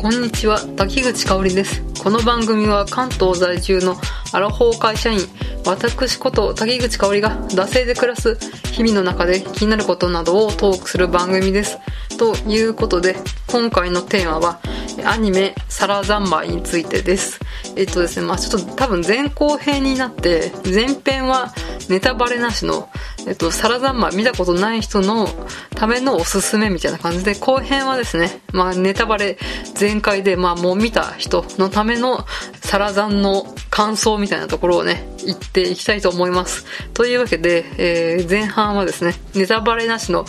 こんにちは。滝口香織です。この番組は関東在住のアラフォー会社員。私こと滝口香織が惰性で暮らす日々の中で気になることなどをトークする番組です。ということで今回のテーマはアニメ「サラ三昧」についてです。えっとですねまあちょっと多分前後編になって前編はネタバレなしのえっと、サラ三昧見たことない人のためのおすすめみたいな感じで、後編はですね、まあネタバレ全開で、まあもう見た人のためのサラザンの感想みたいなところをね、言っていきたいと思います。というわけで、えー、前半はですね、ネタバレなしの、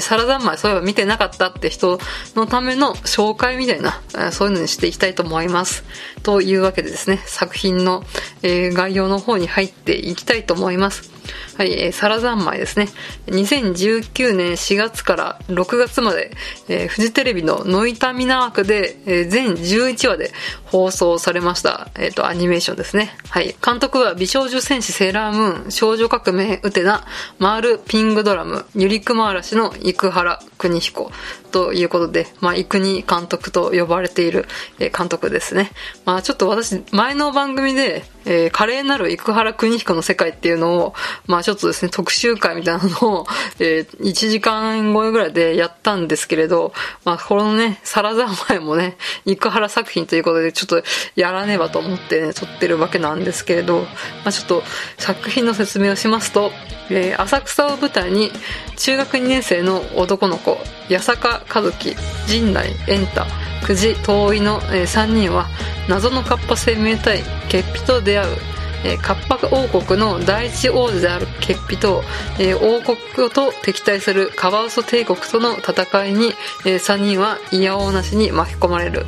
サラダンマイそういえば見てなかったって人のための紹介みたいな、そういうのにしていきたいと思います。というわけでですね、作品の、えー、概要の方に入っていきたいと思います。はい、えー、サラ三昧ですね。2019年4月から6月まで、えー、フジテレビのノイタミナ枠で、えー、全11話で放送されました、えっ、ー、と、アニメーションですね。はい。監督は美少女戦士セーラームーン、少女革命ウテナ、マールピングドラム、ユリクマ嵐の生原邦彦ということで、まあ、生国監督と呼ばれている、え監督ですね。まあ、ちょっと私、前の番組で、えー、華麗なる生原邦彦の世界っていうのを、まあちょっとですね、特集会みたいなのを、えー、1時間超えぐらいでやったんですけれど、まあこのね、サラザ前もね、生原作品ということでちょっとやらねばと思ってね、撮ってるわけなんですけれど、まあちょっと作品の説明をしますと、えー、浅草を舞台に中学2年生の男の子、八坂和樹、陣内エンタ、久慈遠いの、えー、3人は謎のカッパ生命体ケッピと出会う、えー、カッパ王国の第一王子であるケッピと、えー、王国と敵対するカワウソ帝国との戦いに、えー、3人は嫌おうなしに巻き込まれる、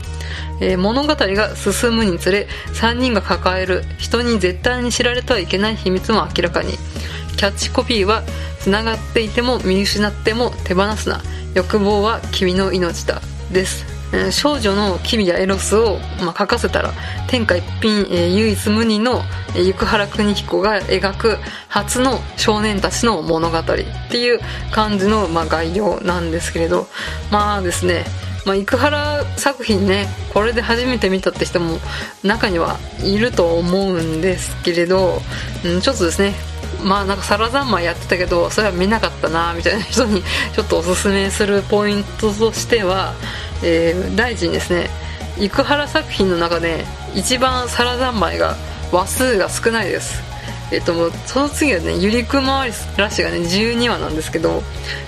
えー、物語が進むにつれ3人が抱える人に絶対に知られてはいけない秘密も明らかに。キャッチコピーは「つながっていても見失っても手放すな。欲望は君の命だ」です。少女の機微やエロスを、まあ、書かせたら天下一品、えー、唯一無二の、えー、生原邦彦が描く初の少年たちの物語っていう感じの、まあ、概要なんですけれどまあですねまあ、生原作品ねこれで初めて見たって人も中にはいると思うんですけれど、うん、ちょっとですねまあなんかサラザンマやってたけどそれは見なかったなみたいな人に ちょっとおすすめするポイントとしてはえー、第一にですね生原作品の中で一番サラ三昧が話数が少ないです。えっ、ともうその次はねゆりくまらしがね12話なんですけど、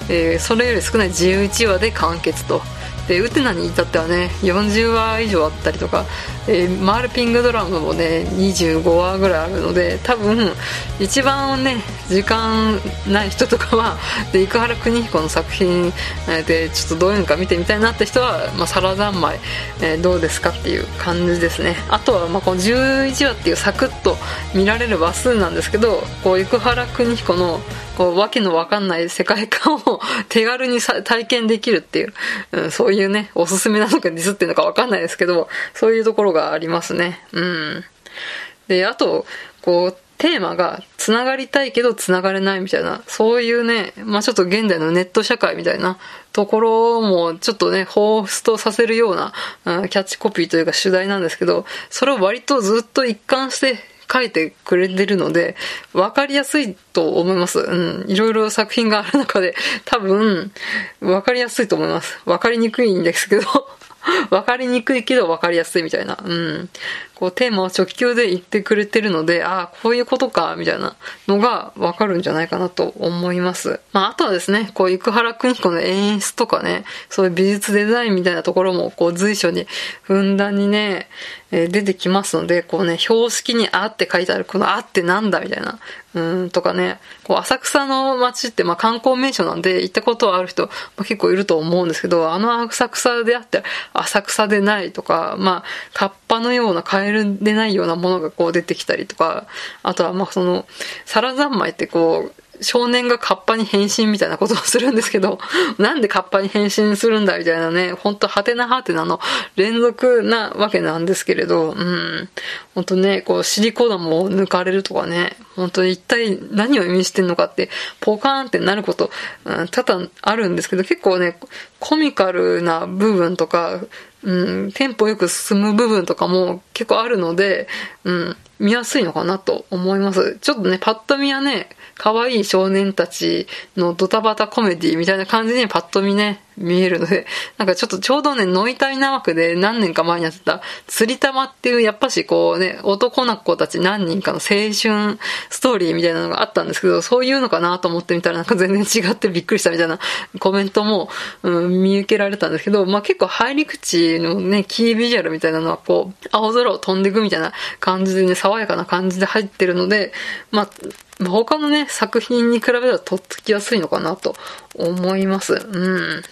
えー、それより少ない11話で完結と。でウテナに至ってはね40話以上あったりとか、えー、マールピングドラムもね25話ぐらいあるので多分一番ね時間ない人とかは で生原邦彦の作品でちょっとどういうのか見てみたいなって人は、まあ、サラ三昧、えー、どうですかっていう感じですね。あとはまあこの11話っていうサクッと見られる話数なんですけどこう生原邦彦のこう、わけのわかんない世界観を手軽にさ体験できるっていう、うん、そういうね、おすすめなのかディスってるのかわかんないですけど、そういうところがありますね。うん。で、あと、こう、テーマが繋がりたいけど繋がれないみたいな、そういうね、まあちょっと現代のネット社会みたいなところもちょっとね、彷彿とさせるような、うん、キャッチコピーというか主題なんですけど、それを割とずっと一貫して書いてくれてるので、わかりやすいと思います。うん。いろいろ作品がある中で、多分、わかりやすいと思います。わかりにくいんですけど わかりにくいけどわかりやすいみたいな。うん。こうテーマを直球で言ってくれてるので、ああ、こういうことか、みたいなのがわかるんじゃないかなと思います。まあ、あとはですね、こう、生原邦彦の演出とかね、そういう美術デザインみたいなところも、こう、随所にふんだんにね、え、出てきますので、こうね、標識にあって書いてある、このあってなんだみたいな、うんとかね、こう浅草の街ってまあ観光名所なんで行ったことはある人、まあ、結構いると思うんですけど、あの浅草であって浅草でないとか、まあ、カッパのようなカエルでないようなものがこう出てきたりとか、あとはまあその、サラ三昧ってこう、少年がカッパに変身みたいなことをするんですけど、なんでカッパに変身するんだみたいなね、ほんとハテナハテナの連続なわけなんですけれど、うん。ほんとね、こう、シリコ玉を抜かれるとかね、本当に一体何を意味してんのかって、ポカーンってなること、うん、多々あるんですけど、結構ね、コミカルな部分とか、うん、テンポよく進む部分とかも結構あるので、うん、見やすいのかなと思います。ちょっとね、パッと見はね、可愛い少年たちのドタバタコメディみたいな感じにパッと見ね、見えるので、なんかちょっとちょうどね、ノイタイな枠で何年か前にやってた、釣り玉っていう、やっぱしこうね、男の子たち何人かの青春ストーリーみたいなのがあったんですけど、そういうのかなと思ってみたらなんか全然違ってびっくりしたみたいなコメントも、うん、見受けられたんですけど、まあ結構入り口のね、キービジュアルみたいなのはこう、青空を飛んでいくみたいな感じでね、爽やかな感じで入ってるので、まあ、他のね、作品に比べたらとっつきやすいのかなと思います。うん。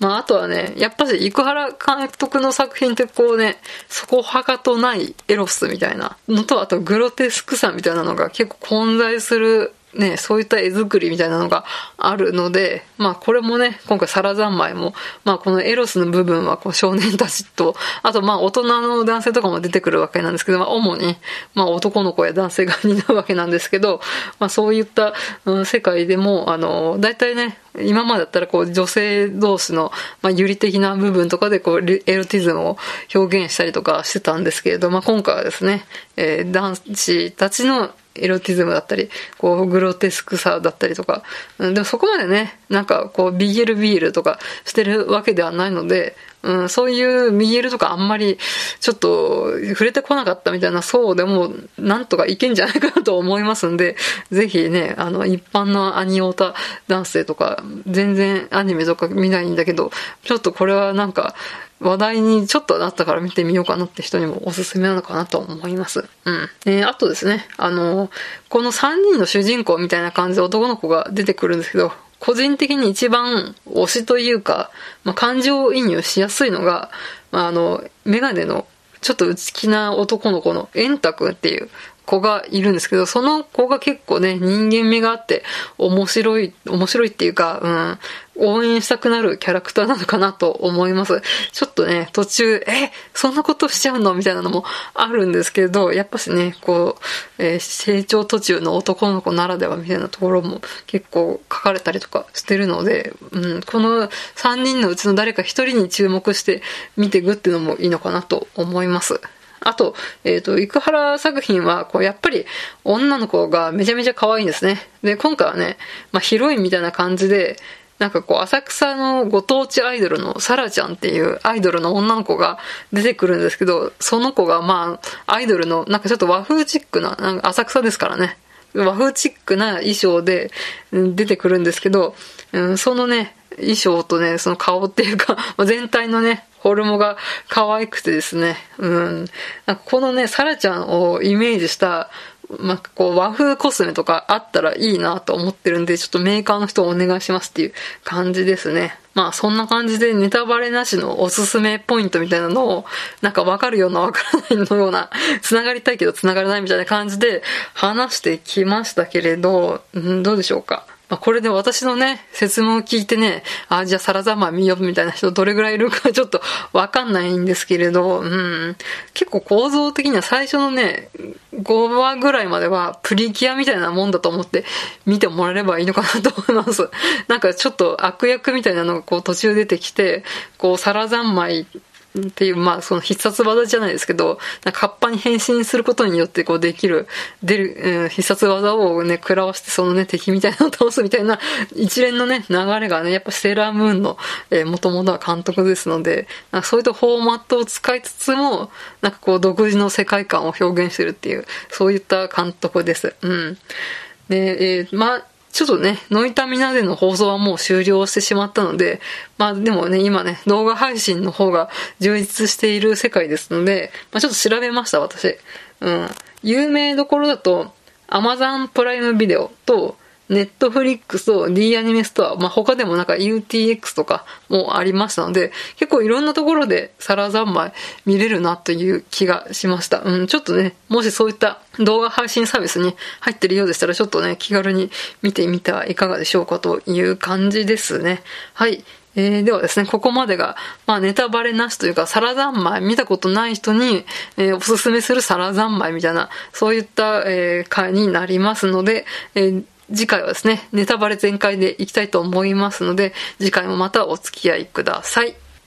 まあ、あとはね、やっぱり、生原監督の作品ってこうね、そこはかとないエロスみたいなのと、あとグロテスクさみたいなのが結構混在するね、そういった絵作りみたいなのがあるので、まあこれもね、今回サラ三昧も、まあこのエロスの部分はこう少年たちと、あとまあ大人の男性とかも出てくるわけなんですけど、まあ主に、まあ男の子や男性が担うわけなんですけど、まあそういった、うん、世界でも、あの、大体ね、今までだったらこう女性同士の、まあ、有利的な部分とかでこうエロティズムを表現したりとかしてたんですけれど、まあ今回はですね、えー、男子たちのエロティズムだったり、こう、グロテスクさだったりとか、でもそこまでね、なんかこう、BL ビールとかしてるわけではないので、うん、そういう BL とかあんまりちょっと触れてこなかったみたいなそうでもなんとかいけんじゃないかなと思いますんで、ぜひね、あの一般のアニオタ男性とか全然アニメとか見ないんだけど、ちょっとこれはなんか話題にちょっとなったから見てみようかなって人にもおすすめなのかなと思います。うん。えーあとですね、あの、この3人の主人公みたいな感じで男の子が出てくるんですけど、個人的に一番推しというか、まあ、感情移入しやすいのが、まあ、あの、メガネのちょっと内気な男の子のエンタ君っていう子がいるんですけど、その子が結構ね、人間味があって、面白い、面白いっていうか、うん、応援したくなるキャラクターなのかなと思います。ちょっとね、途中、え、そんなことしちゃうのみたいなのもあるんですけど、やっぱしね、こう、えー、成長途中の男の子ならではみたいなところも結構書かれたりとかしてるので、うん、この3人のうちの誰か1人に注目して見ていくっていうのもいいのかなと思います。あと、えっ、ー、と、生原作品は、こう、やっぱり女の子がめちゃめちゃ可愛いんですね。で、今回はね、まあ、ヒロインみたいな感じで、なんかこう、浅草のご当地アイドルのサラちゃんっていうアイドルの女の子が出てくるんですけど、その子がまあ、アイドルの、なんかちょっと和風チックな、なんか浅草ですからね。和風チックな衣装で出てくるんですけど、うん、そのね、衣装とね、その顔っていうか、全体のね、フォルムが可愛くてですね、うん。なんかこのね、サラちゃんをイメージした、まあ、こう和風コスメとかあったらいいなと思ってるんで、ちょっとメーカーの人お願いしますっていう感じですね。まあそんな感じでネタバレなしのおすすめポイントみたいなのを、なんかわかるようなわからないのような、繋がりたいけど繋がらないみたいな感じで話してきましたけれど、ん、どうでしょうか？まあ、これで私のね、説明を聞いてね、あ、じゃあサラザマ見よみたいな人どれぐらいいるかちょっとわかんないんですけれど、うん。結構構造的には最初のね、5話ぐらいまではプリキュアみたいなもんだと思って見てもらえればいいのかなと思います。なんかちょっと悪役みたいなのがこう途中出てきて、こうサラ三昧っていう、まあ、その必殺技じゃないですけど、なんかカッパに変身することによってこうできる、出る、うん、必殺技をね、食らわしてそのね、敵みたいなのを倒すみたいな一連のね、流れがね、やっぱセーラームーンの、えー、元々は監督ですので、なんかそういったフォーマットを使いつつも、なんかこう独自の世界観を表現してるっていう、そういった監督です。うん。で、えー、まあ、ちょっとね、ノイタミナでの放送はもう終了してしまったので、まあでもね、今ね、動画配信の方が充実している世界ですので、まあちょっと調べました、私。うん。有名どころだと、Amazon プライムビデオと、ネットフリックスと D アニメストア、まあ、他でもなんか UTX とかもありましたので、結構いろんなところでサラ三昧見れるなという気がしました。うん、ちょっとね、もしそういった動画配信サービスに入ってるようでしたら、ちょっとね、気軽に見てみてはいかがでしょうかという感じですね。はい。えー、ではですね、ここまでが、まあネタバレなしというか、サラ三昧見たことない人に、えー、おすすめするサラ三昧みたいな、そういった、えー、回になりますので、えー次回はですね、ネタバレ全開でいきたいと思いますので、次回もまたお付き合いください。